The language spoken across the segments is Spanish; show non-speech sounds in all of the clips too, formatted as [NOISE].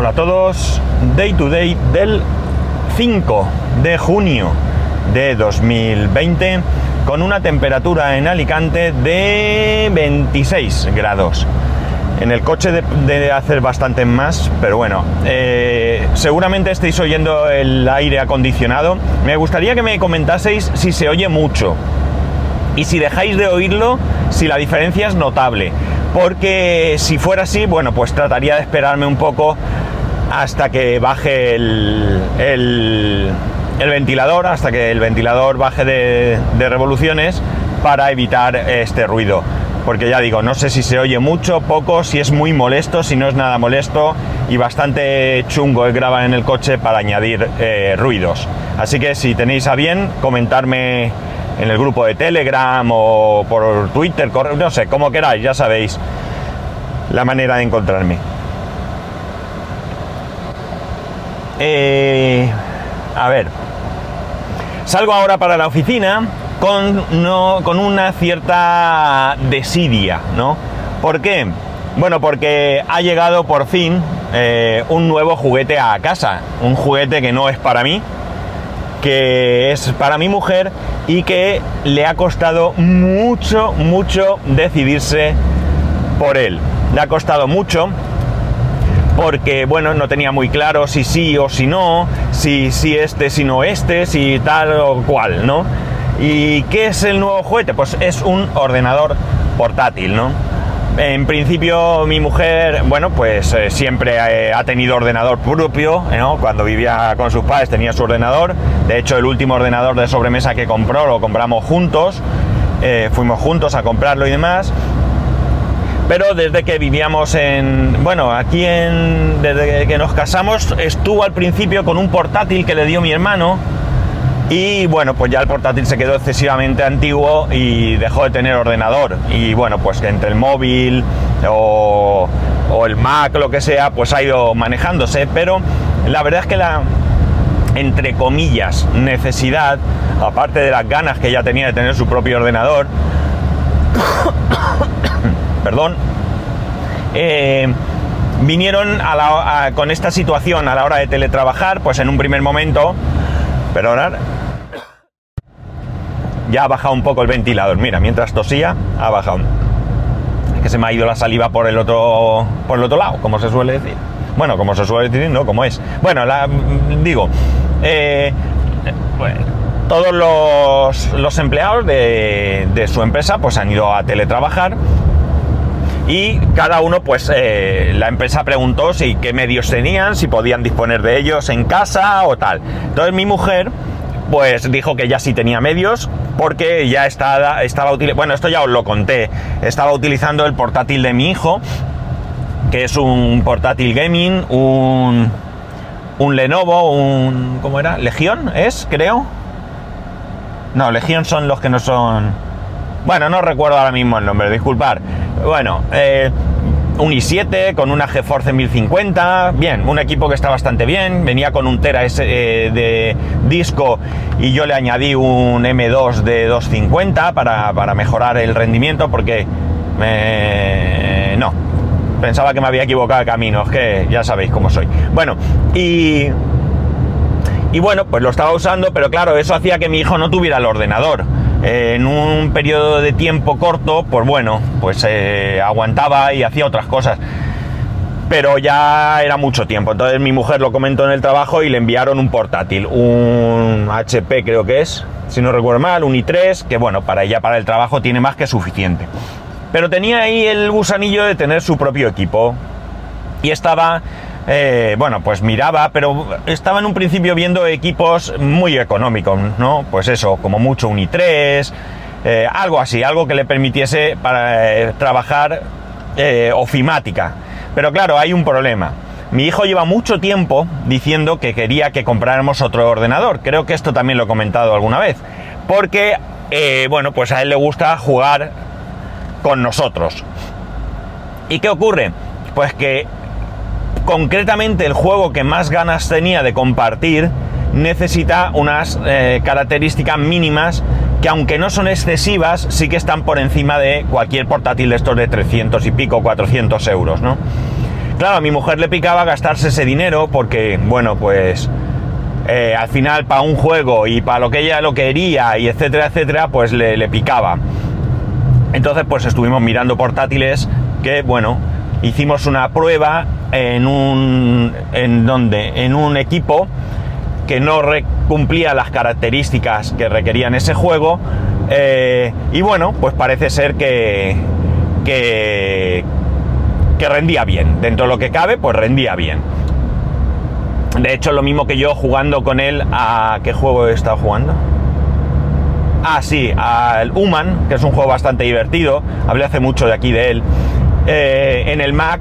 Hola a todos, Day to Day del 5 de junio de 2020 con una temperatura en Alicante de 26 grados. En el coche de, hacer bastante más, pero bueno, eh, seguramente estéis oyendo el aire acondicionado. Me gustaría que me comentaseis si se oye mucho y si dejáis de oírlo, si la diferencia es notable. Porque si fuera así, bueno, pues trataría de esperarme un poco hasta que baje el, el, el ventilador, hasta que el ventilador baje de, revoluciones para evitar este ruido porque ya digo, no sé si se oye mucho, poco, si es muy molesto, si no es nada molesto y bastante chungo es grabar en el coche para añadir eh, ruidos. Así que si tenéis a bien, comentarme en el grupo de Telegram o por Twitter, no sé, como queráis, ya sabéis la manera de encontrarme. Eh, a ver, salgo ahora para la oficina con, no, con una cierta desidia, ¿no? ¿Por qué? Bueno, porque ha llegado por fin eh, un nuevo juguete a casa, un juguete que no es para mí, que es para mi mujer y que le ha costado mucho, mucho decidirse por él. Le ha costado mucho porque, bueno, no tenía muy claro si sí o si no, si, si este, si no este, si tal o cual, ¿no? ¿Y qué es el nuevo juguete? Pues es un ordenador portátil, ¿no? En principio mi mujer, bueno, pues eh, siempre eh, ha tenido ordenador propio. Cuando vivía con sus padres tenía su ordenador. De hecho, el último ordenador de sobremesa que compró lo compramos juntos. Eh, fuimos juntos a comprarlo y demás. Pero desde que vivíamos en, bueno, aquí en, desde que nos casamos, estuvo al principio con un portátil que le dio mi hermano, y bueno, pues ya el portátil se quedó excesivamente antiguo y dejó de tener ordenador. Y bueno, pues entre el móvil o, o, el Mac, lo que sea, pues ha ido manejándose. Pero la verdad es que la, entre comillas, necesidad, aparte de las ganas que ya tenía de tener su propio ordenador, perdón, eh, vinieron a la, con esta situación a la hora de teletrabajar, pues en un primer momento, perdonad, ya ha bajado un poco el ventilador. Mira, mientras tosía, ha bajado. Es que se me ha ido la saliva por el otro, por el otro lado, como se suele decir. Bueno, como se suele decir, no, como es. Bueno, la, digo, eh, todos los, los empleados de, de, su empresa pues han ido a teletrabajar y cada uno pues eh, la empresa preguntó si qué medios tenían, si podían disponer de ellos en casa o tal. Entonces mi mujer pues dijo que ya sí tenía medios porque ya estaba, estaba utilizando, bueno, esto ya os lo conté, estaba utilizando el portátil de mi hijo, que es un portátil gaming, un, un Lenovo, un, ¿cómo era? Legión, ¿es? Creo. No, Legión son los que no son... Bueno, no recuerdo ahora mismo el nombre, disculpar. Bueno, eh, un i7 con una GeForce 1050, bien, un equipo que está bastante bien, venía con un Tera eh, de disco y yo le añadí un M2 de 250 para, para mejorar el rendimiento porque no, pensaba que me había equivocado de camino, es que ya sabéis cómo soy. Bueno, y... Y bueno, pues lo estaba usando, pero claro, eso hacía que mi hijo no tuviera el ordenador en un periodo de tiempo corto, pues bueno, pues eh, aguantaba y hacía otras cosas. Pero ya era mucho tiempo. Entonces mi mujer lo comentó en el trabajo y le enviaron un portátil, un HP creo que es, si no recuerdo mal, un i3, que bueno, para ella, para el trabajo tiene más que suficiente. Pero tenía ahí el gusanillo de tener su propio equipo. Y estaba eh, bueno, pues miraba, pero estaba en un principio viendo equipos muy económicos, ¿no? Pues eso, como mucho un i3, eh, algo así, algo que le permitiese para eh, trabajar ofimática. Pero claro, hay un problema. Mi hijo lleva mucho tiempo diciendo que quería que compráramos otro ordenador. Creo que esto también lo he comentado alguna vez. Porque, bueno, pues a él le gusta jugar con nosotros. ¿Y qué ocurre? Pues que concretamente el juego que más ganas tenía de compartir necesita unas eh, características mínimas que aunque no son excesivas, sí que están por encima de cualquier portátil de estos de 300 y pico, 400 euros, ¿no? Claro, a mi mujer le picaba gastarse ese dinero porque, bueno, pues eh, al final para un juego y para lo que ella lo quería y etcétera, etcétera, pues le, le picaba. Entonces, pues estuvimos mirando portátiles que, bueno, hicimos una prueba en un. ¿En donde En un equipo que no cumplía las características que requerían ese juego. eh, y bueno, pues parece ser que, que. rendía bien. Dentro de lo que cabe, pues rendía bien. De hecho, lo mismo que yo jugando con él a. ¿Qué juego he estado jugando? Ah, sí, al Human, que es un juego bastante divertido. Hablé hace mucho de aquí de él. Eh, en el Mac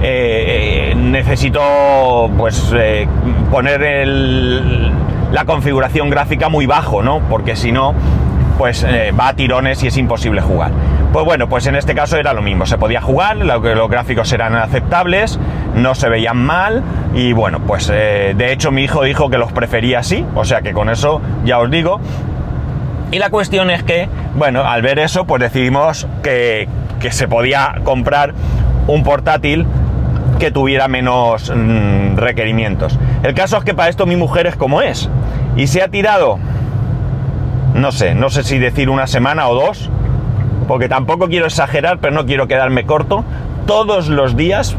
eh, eh, necesito pues eh, poner la configuración gráfica muy bajo, ¿no? Porque si no, pues va a tirones y es imposible jugar. Pues bueno, pues en este caso era lo mismo, se podía jugar, los gráficos eran aceptables, no se veían mal y bueno, pues de hecho mi hijo dijo que los prefería así, o sea que con eso ya os digo, y la cuestión es que, bueno, al ver eso, pues decidimos que, que se podía comprar un portátil que tuviera menos mm, requerimientos. El caso es que para esto mi mujer es como es. Y se ha tirado, no sé, no sé si decir una semana o dos, porque tampoco quiero exagerar, pero no quiero quedarme corto, todos los días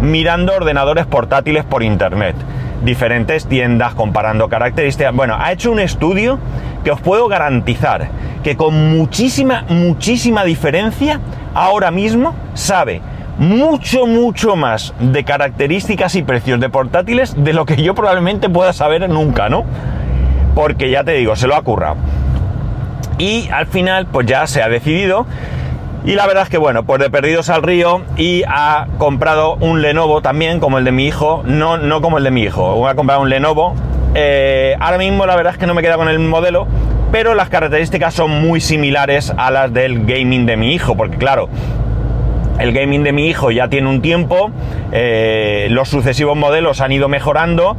mirando ordenadores portátiles por internet. Diferentes tiendas, comparando características. Bueno, ha hecho un estudio que os puedo garantizar que con muchísima, muchísima diferencia, ahora mismo sabe mucho, mucho más de características y precios de portátiles de lo que yo probablemente pueda saber nunca, ¿no? Porque ya te digo, se lo ha currado. Y al final, pues ya se ha decidido. Y la verdad es que, bueno, pues de perdidos al río y ha comprado un Lenovo también, como el de mi hijo, no, no como el de mi hijo, ha comprado un Lenovo. Eh, ahora mismo la verdad es que no me queda con el modelo, pero las características son muy similares a las del gaming de mi hijo, porque claro, el gaming de mi hijo ya tiene un tiempo, eh, los sucesivos modelos han ido mejorando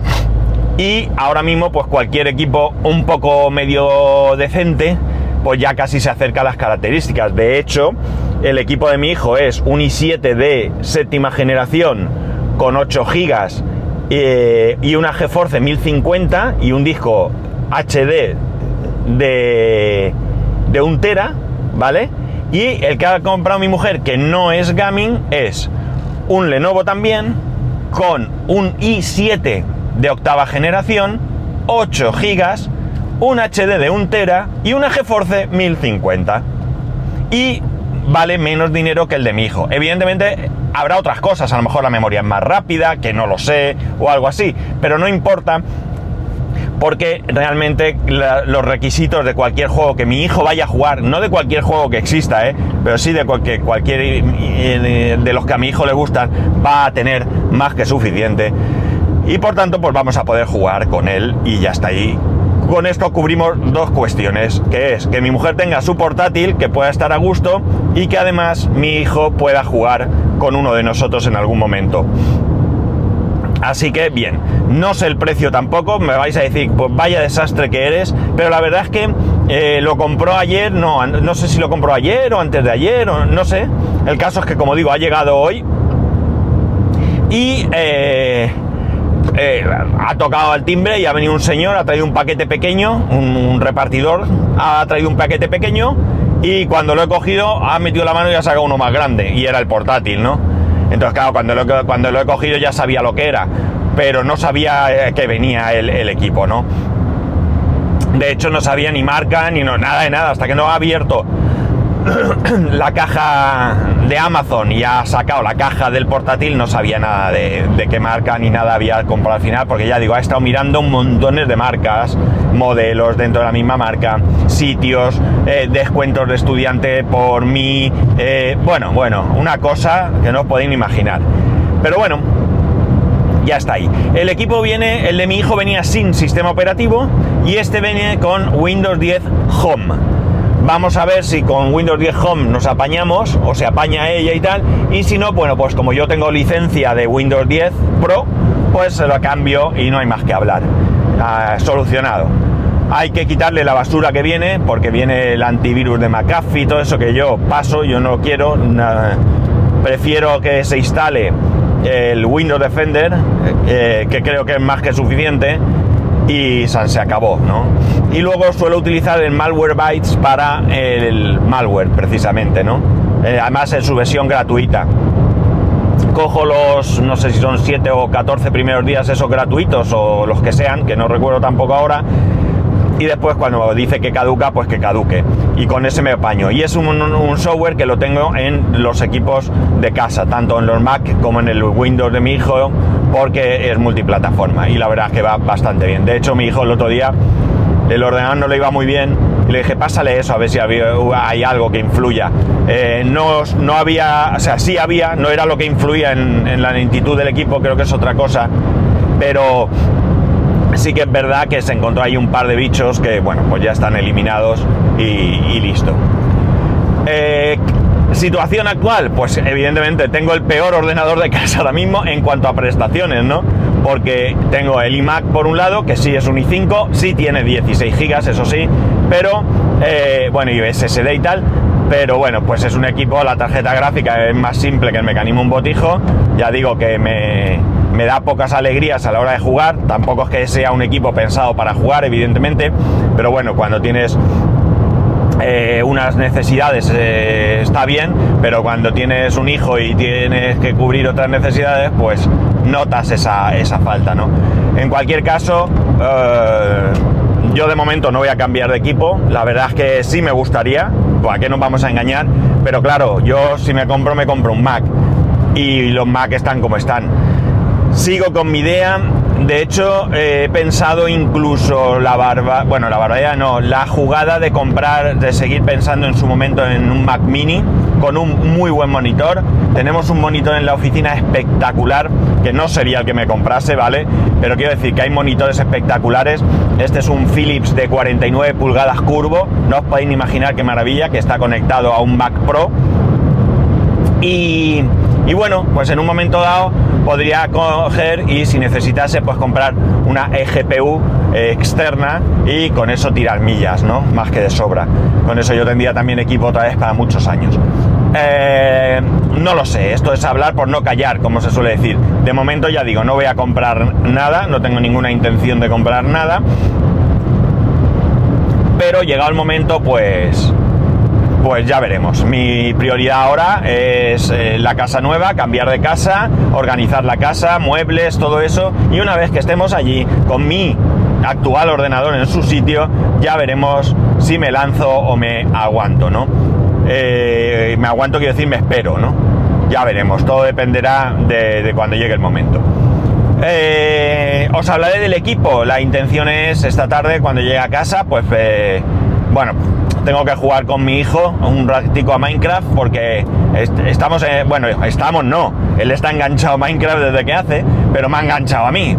y ahora mismo pues cualquier equipo un poco medio decente pues ya casi se acerca a las características. De hecho, el equipo de mi hijo es un i7 de séptima generación con 8 GB eh, y una GeForce 1050 y un disco HD de, de un tera, ¿vale? Y el que ha comprado mi mujer, que no es gaming, es un Lenovo también, con un i7 de octava generación, 8 GB, un HD de 1 tera y una GeForce 1050. Y vale menos dinero que el de mi hijo. Evidentemente habrá otras cosas, a lo mejor la memoria es más rápida, que no lo sé, o algo así, pero no importa porque realmente los requisitos de cualquier juego que mi hijo vaya a jugar, no de cualquier juego que exista, ¿eh? pero sí de cualquier, cualquier eh, de los que a mi hijo le gustan, va a tener más que suficiente. Y por tanto, pues vamos a poder jugar con él y ya está ahí. Con esto cubrimos dos cuestiones, que es que mi mujer tenga su portátil, que pueda estar a gusto y que además mi hijo pueda jugar con uno de nosotros en algún momento. Así que bien, no sé el precio tampoco, me vais a decir, pues vaya desastre que eres, pero la verdad es que eh, lo compró ayer, no, no sé si lo compró ayer o antes de ayer, o no sé. El caso es que, como digo, ha llegado hoy y eh, eh, ha tocado al timbre y ha venido un señor, ha traído un paquete pequeño, un repartidor, ha traído un paquete pequeño y cuando lo he cogido ha metido la mano y ha sacado uno más grande y era el portátil, ¿no? Entonces, claro, cuando lo, cuando lo he cogido ya sabía lo que era, pero no sabía eh, que venía el, equipo, ¿no? De hecho, no sabía ni marca ni nada de nada, hasta que no ha abierto [CLEARS THROAT] la caja de Amazon y ha sacado la caja del portátil, no sabía nada de, qué marca ni nada había comprado al final, porque ya digo, ha estado mirando montones de marcas, modelos dentro de la misma marca, sitios, eh, descuentos de estudiante por mí, eh, bueno, bueno, una cosa que no os podéis ni imaginar. Pero bueno, ya está ahí. El equipo viene, el de mi hijo venía sin sistema operativo y este viene con Windows 10 Home. Vamos a ver si con Windows 10 Home nos apañamos o se apaña ella y tal. Y si no, bueno, pues como yo tengo licencia de Windows 10 Pro, pues se lo cambio y no hay más que hablar. Ah, solucionado. Hay que quitarle la basura que viene, porque viene el antivirus de McAfee y todo eso que yo paso, yo no quiero. na- prefiero que se instale el Windows Defender, eh, que creo que es más que suficiente, y se acabó, ¿no? Y luego suelo utilizar el Malwarebytes para el malware, precisamente, ¿no? Eh, además en su versión gratuita. Cojo los, no sé si son 7 o 14 primeros días esos gratuitos o los que sean, que no recuerdo tampoco ahora, y después cuando dice que caduca, pues que caduque. Y con ese me apaño. Y es un, software que lo tengo en los equipos de casa, tanto en los Mac como en el Windows de mi hijo, porque es multiplataforma. Y la verdad es que va bastante bien. De hecho, mi hijo el otro día, el ordenador no le iba muy bien. Y le dije, pásale eso, a ver si hay algo que influya. Eh, no, no había, o sea, sí había, no era lo que influía en, en la lentitud del equipo, creo que es otra cosa. Pero sí que es verdad que se encontró ahí un par de bichos que, bueno, pues ya están eliminados y, listo. Eh, situación actual, pues evidentemente tengo el peor ordenador de casa ahora mismo en cuanto a prestaciones, ¿no? Porque tengo el iMac por un lado, que sí es un i5, sí tiene 16 GB, eso sí, pero, eh, bueno, y SSD y tal, pero bueno, pues es un equipo, la tarjeta gráfica es más simple que el mecanismo un botijo, ya digo que me, me da pocas alegrías a la hora de jugar, tampoco es que sea un equipo pensado para jugar, evidentemente, pero bueno, cuando tienes eh, unas necesidades eh, está bien, pero cuando tienes un hijo y tienes que cubrir otras necesidades, pues notas esa, falta, ¿no? En cualquier caso, eh, yo de momento no voy a cambiar de equipo, la verdad es que sí me gustaría, pues a qué nos vamos a engañar, pero claro, yo si me compro, me compro un Mac y los Mac están como están. Sigo con mi idea. De hecho, he pensado incluso la barba, bueno, la barbaridad no, la jugada de comprar, de seguir pensando en su momento en un Mac Mini con un muy buen monitor. Tenemos un monitor en la oficina espectacular, que no sería el que me comprase, ¿vale? Pero quiero decir que hay monitores espectaculares. Este es un Philips de 49 pulgadas curvo. No os podéis imaginar qué maravilla, que está conectado a un Mac Pro. Y, bueno, pues en un momento dado podría coger y si necesitase pues comprar una eGPU externa y con eso tirar millas, ¿no? Más que de sobra. Con eso yo tendría también equipo otra vez para muchos años. Eh, no lo sé, esto es hablar por no callar, como se suele decir. De momento ya digo, no voy a comprar nada, no tengo ninguna intención de comprar nada. Pero llegado el momento, pues pues ya veremos. Mi prioridad ahora es eh, la casa nueva, cambiar de casa, organizar la casa, muebles, todo eso. Y una vez que estemos allí con mi actual ordenador en su sitio, ya veremos si me lanzo o me aguanto, ¿no? Eh, me aguanto quiero decir me espero, ¿no? Ya veremos, todo dependerá de, cuando llegue el momento. Eh, os hablaré del equipo. La intención es esta tarde, cuando llegue a casa, pues bueno, tengo que jugar con mi hijo un ratico a Minecraft porque estamos, bueno, estamos no, él está enganchado a Minecraft desde que hace, pero me ha enganchado a mí,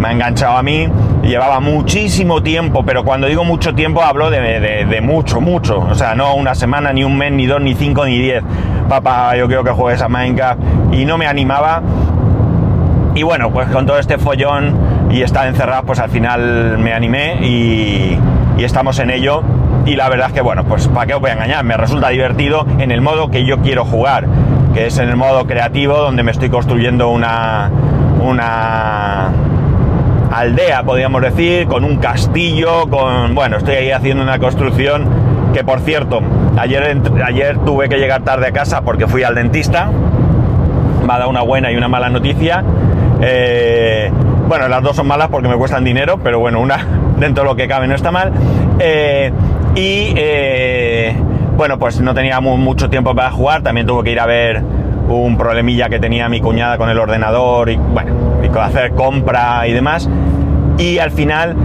me ha enganchado a mí, llevaba muchísimo tiempo, pero cuando digo mucho tiempo hablo de, mucho, mucho, o sea, no una semana, ni un mes, ni dos, ni cinco, ni diez, papá, yo quiero que juegues a Minecraft, y no me animaba, y bueno, pues con todo este follón y estar encerrado, pues al final me animé y, y estamos en ello. Y la verdad es que, bueno, pues para qué os voy a engañar, me resulta divertido en el modo que yo quiero jugar, que es en el modo creativo donde me estoy construyendo una, una aldea, podríamos decir, con un castillo, con, bueno, estoy ahí haciendo una construcción que, por cierto, ayer, ayer tuve que llegar tarde a casa porque fui al dentista, me ha dado una buena y una mala noticia. Eh, bueno, las dos son malas porque me cuestan dinero, pero bueno, una [LAUGHS] dentro de lo que cabe no está mal. Eh, y eh, bueno, pues no tenía mucho tiempo para jugar, también tuve que ir a ver un problemilla que tenía mi cuñada con el ordenador y bueno, y hacer compra y demás. Y al final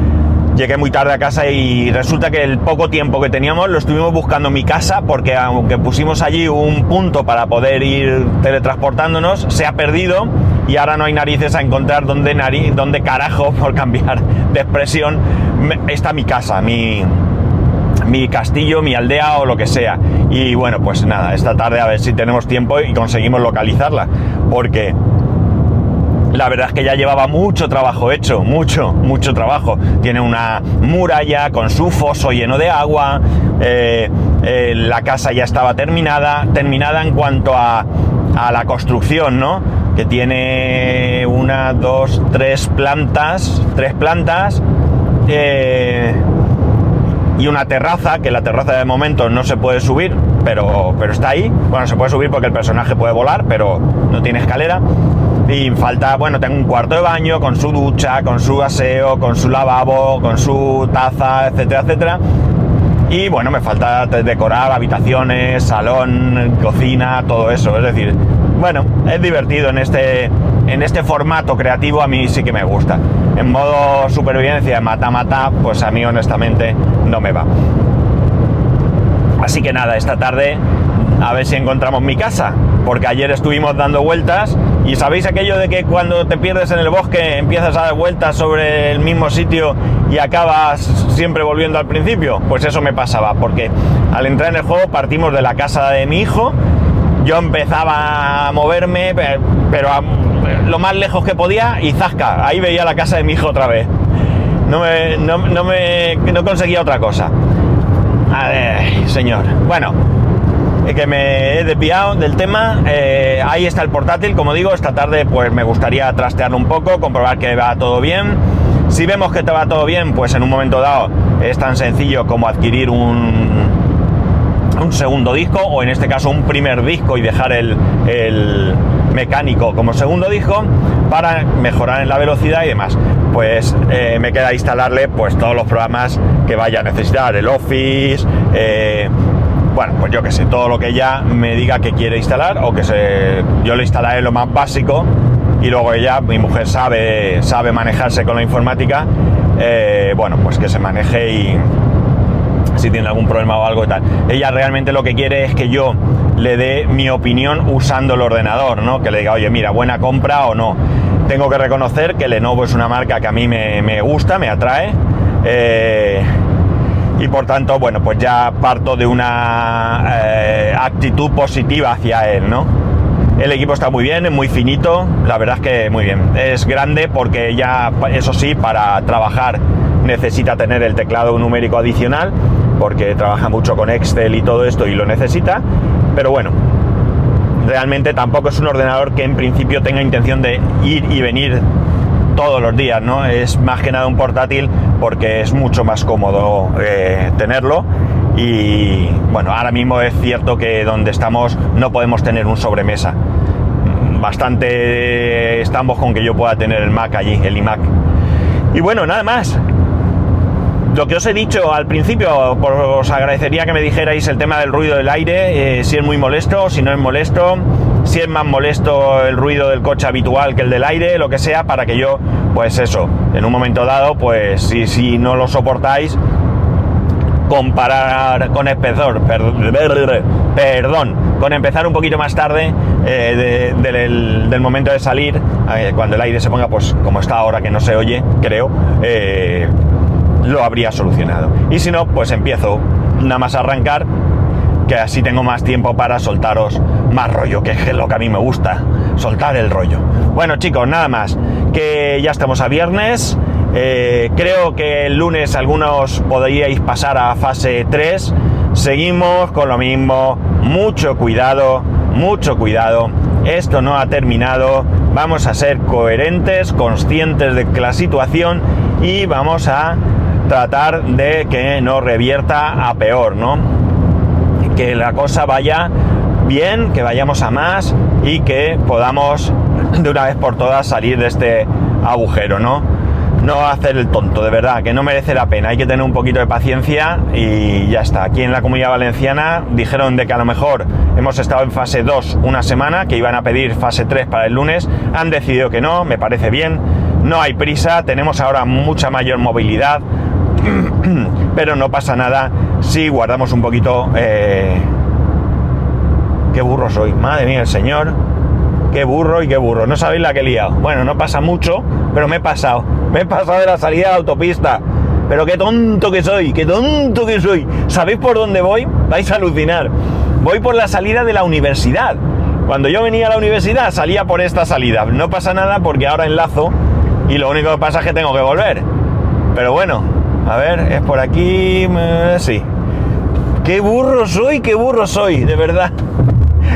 llegué muy tarde a casa y resulta que el poco tiempo que teníamos lo estuvimos buscando mi casa porque aunque pusimos allí un punto para poder ir teletransportándonos, se ha perdido y ahora no hay narices a encontrar dónde, dónde carajo, [LAUGHS] por cambiar de expresión, está mi casa, mi, castillo, mi aldea o lo que sea. Y bueno, pues nada, esta tarde a ver si tenemos tiempo y conseguimos localizarla. Porque la verdad es que ya llevaba mucho trabajo hecho, mucho, mucho trabajo. Tiene una muralla con su foso lleno de agua, eh, eh, la casa ya estaba terminada, terminada en cuanto a, a la construcción, ¿no? que tiene una, dos, tres plantas, tres plantas eh, y una terraza, que la terraza de momento no se puede subir, pero, pero está ahí. Bueno, se puede subir porque el personaje puede volar, pero no tiene escalera. Y falta, bueno, tengo un cuarto de baño con su ducha, con su aseo, con su lavabo, con su taza, etcétera, etcétera. Y bueno, me falta decorar habitaciones, salón, cocina, todo eso. Es decir, bueno, es divertido en este, en este formato creativo, a mí sí que me gusta. En modo supervivencia, mata-mata, pues a mí honestamente no me va. Así que nada, esta tarde a ver si encontramos mi casa, porque ayer estuvimos dando vueltas y sabéis aquello de que cuando te pierdes en el bosque empiezas a dar vueltas sobre el mismo sitio y acabas siempre volviendo al principio, pues eso me pasaba, porque al entrar en el juego partimos de la casa de mi hijo, yo empezaba a moverme, pero lo más lejos que podía y zasca, ahí veía la casa de mi hijo otra vez. No, me, no, me, no conseguía otra cosa. Señor. Bueno, que me he desviado del tema. Eh, ahí está el portátil, como digo, esta tarde pues me gustaría trastearlo un poco, comprobar que va todo bien. Si vemos que te va todo bien, pues en un momento dado es tan sencillo como adquirir un, un segundo disco, o en este caso un primer disco y dejar el, el mecánico como segundo disco para mejorar en la velocidad y demás. Pues eh, me queda instalarle pues todos los programas que vaya a necesitar, el Office, eh, bueno, pues yo que sé, todo lo que ella me diga que quiere instalar o que se, yo le instalaré lo más básico y luego ella, mi mujer sabe, sabe manejarse con la informática, eh, bueno, pues que se maneje y si tiene algún problema o algo y tal. Ella realmente lo que quiere es que yo le dé mi opinión usando el ordenador, ¿no? Que le diga, oye, mira, buena compra o no. Tengo que reconocer que Lenovo es una marca que a mí me, gusta, me atrae. Eh, y por tanto, bueno, pues ya parto de una eh, actitud positiva hacia él, ¿no? El equipo está muy bien, es muy finito, la verdad es que muy bien. Es grande porque ya, eso sí, para trabajar necesita tener el teclado numérico adicional, porque trabaja mucho con Excel y todo esto y lo necesita, pero bueno, realmente tampoco es un ordenador que en principio tenga intención de ir y venir todos los días, ¿no? Es más que nada un portátil porque es mucho más cómodo eh, tenerlo y bueno, ahora mismo es cierto que donde estamos no podemos tener un sobremesa. Bastante estamos con que yo pueda tener el Mac allí, el iMac. Y bueno, nada más. Lo que os he dicho al principio, os agradecería que me dijerais el tema del ruido del aire, eh, si es muy molesto, si no es molesto si es más molesto el ruido del coche habitual que el del aire, lo que sea, para que yo, pues eso, en un momento dado, pues si, si no lo soportáis, comparar con espesor, perdón, con empezar un poquito más tarde eh, del, momento de salir, eh, cuando el aire se ponga, pues como está ahora que no se oye, creo, eh, lo habría solucionado. Y si no, pues empiezo. Nada más a arrancar que así tengo más tiempo para soltaros más rollo, que es lo que a mí me gusta, soltar el rollo. Bueno chicos, nada más, que ya estamos a viernes, eh, creo que el lunes algunos podríais pasar a fase 3, seguimos con lo mismo, mucho cuidado, mucho cuidado, esto no ha terminado, vamos a ser coherentes, conscientes de la situación y vamos a tratar de que no revierta a peor, ¿no? que la cosa vaya bien, que vayamos a más y que podamos de una vez por todas salir de este agujero, ¿no? No hacer el tonto, de verdad, que no merece la pena. Hay que tener un poquito de paciencia y ya está. Aquí en la comunidad valenciana dijeron de que a lo mejor hemos estado en fase 2 una semana, que iban a pedir fase 3 para el lunes. Han decidido que no, me parece bien. No hay prisa, tenemos ahora mucha mayor movilidad, [CLEARS THROAT] pero no pasa nada si guardamos un poquito... Eh, qué burro soy, madre mía, el señor. Qué burro y qué burro. No sabéis la que he liado. Bueno, no pasa mucho, pero me he pasado. Me he pasado de la salida de la autopista. Pero qué tonto que soy, qué tonto que soy. ¿Sabéis por dónde voy? Vais a alucinar. Voy por la salida de la universidad. Cuando yo venía a la universidad salía por esta salida. No pasa nada porque ahora enlazo y lo único que pasa es que tengo que volver. Pero bueno, a ver, es por aquí. sí. Qué burro soy, qué burro soy, de verdad. [LAUGHS]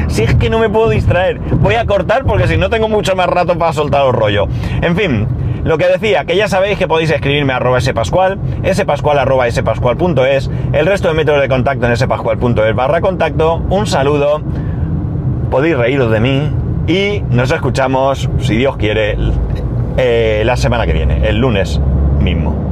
Si es que no me puedo distraer. Voy a cortar porque si no tengo mucho más rato para soltar el rollo. En fin, lo que decía, que ya sabéis que podéis escribirme a arroba spascual, spascual arroba spascual.es, el resto de métodos de contacto en spascual.es barra contacto. Un saludo, podéis reíros de mí y nos escuchamos, si Dios quiere, eh, la semana que viene, el lunes mismo.